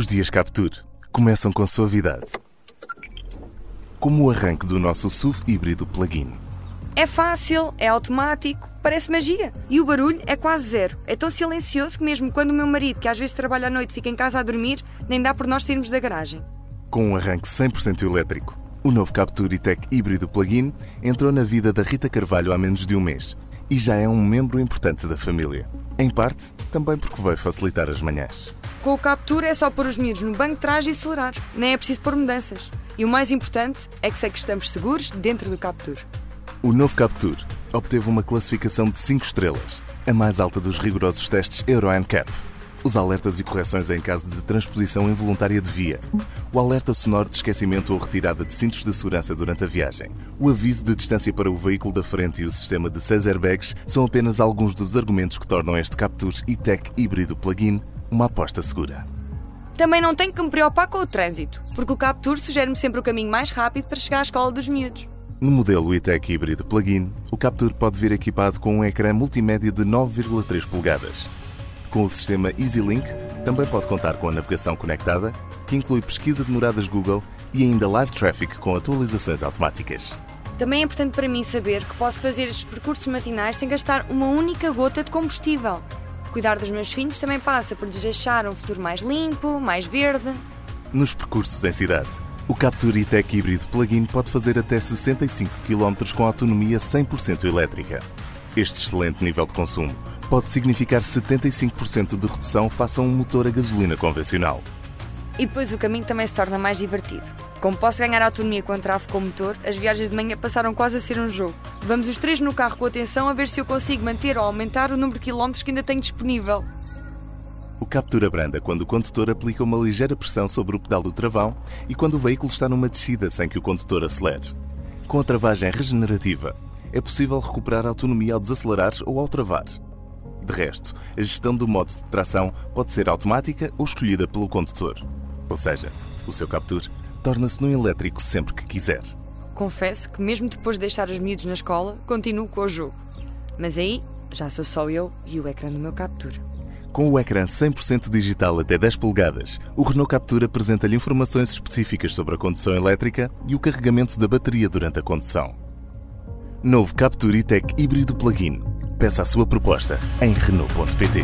Os dias Capture começam com suavidade. Como o arranque do nosso SUV híbrido plug-in. É fácil, é automático, parece magia. E o barulho é quase zero. É tão silencioso que mesmo quando o meu marido, que às vezes trabalha à noite, fica em casa a dormir, nem dá por nós sairmos da garagem. Com um arranque 100% elétrico, o novo Capture E-Tech híbrido plug-in entrou na vida da Rita Carvalho há menos de um mês e já é um membro importante da família. Em parte, também porque veio facilitar as manhãs. Com o Capture é só pôr os miúdos no banco de trás e acelerar. Nem é preciso pôr mudanças. E o mais importante é que sei que estamos seguros dentro do Capture. O novo Capture obteve uma classificação de 5 estrelas, a mais alta dos rigorosos testes Euro NCAP. Os alertas e correções em caso de transposição involuntária de via, o alerta sonoro de esquecimento ou retirada de cintos de segurança durante a viagem, o aviso de distância para o veículo da frente e o sistema de 6 airbags são apenas alguns dos argumentos que tornam este Capture e-Tech híbrido plug-in uma aposta segura. Também não tenho que me preocupar com o trânsito, porque o Capture sugere-me sempre o caminho mais rápido para chegar à escola dos miúdos. No modelo e-Tech híbrido plug-in, o Capture pode vir equipado com um ecrã multimédia de 9,3 polegadas. Com o sistema EasyLink, também pode contar com a navegação conectada, que inclui pesquisa de moradas Google e ainda Live Traffic com atualizações automáticas. Também é importante para mim saber que posso fazer estes percursos matinais sem gastar uma única gota de combustível. Cuidar dos meus filhos também passa por lhes deixar um futuro mais limpo, mais verde. Nos percursos em cidade, o Capture E-Tech híbrido plug-in pode fazer até 65 km com autonomia 100% elétrica. Este excelente nível de consumo pode significar 75% de redução face a um motor a gasolina convencional. E depois o caminho também se torna mais divertido. Como posso ganhar autonomia com o tráfego com motor, as viagens de manhã passaram quase a ser um jogo. Vamos os três no carro com atenção a ver se eu consigo manter ou aumentar o número de quilómetros que ainda tenho disponível. O captura branda quando o condutor aplica uma ligeira pressão sobre o pedal do travão e quando o veículo está numa descida sem que o condutor acelere. Com a travagem regenerativa, é possível recuperar a autonomia ao desacelerar ou ao travar. De resto, a gestão do modo de tração pode ser automática ou escolhida pelo condutor. Ou seja, o seu Capture torna-se num elétrico sempre que quiser. Confesso que, mesmo depois de deixar os miúdos na escola, continuo com o jogo. Mas aí já sou só eu e o ecrã do meu Capture. Com o ecrã 100% digital até 10 polegadas, o Renault Capture apresenta-lhe informações específicas sobre a condução elétrica e o carregamento da bateria durante a condução. Novo Capture E-Tech híbrido plug-in. Peça a sua proposta em Renault.pt.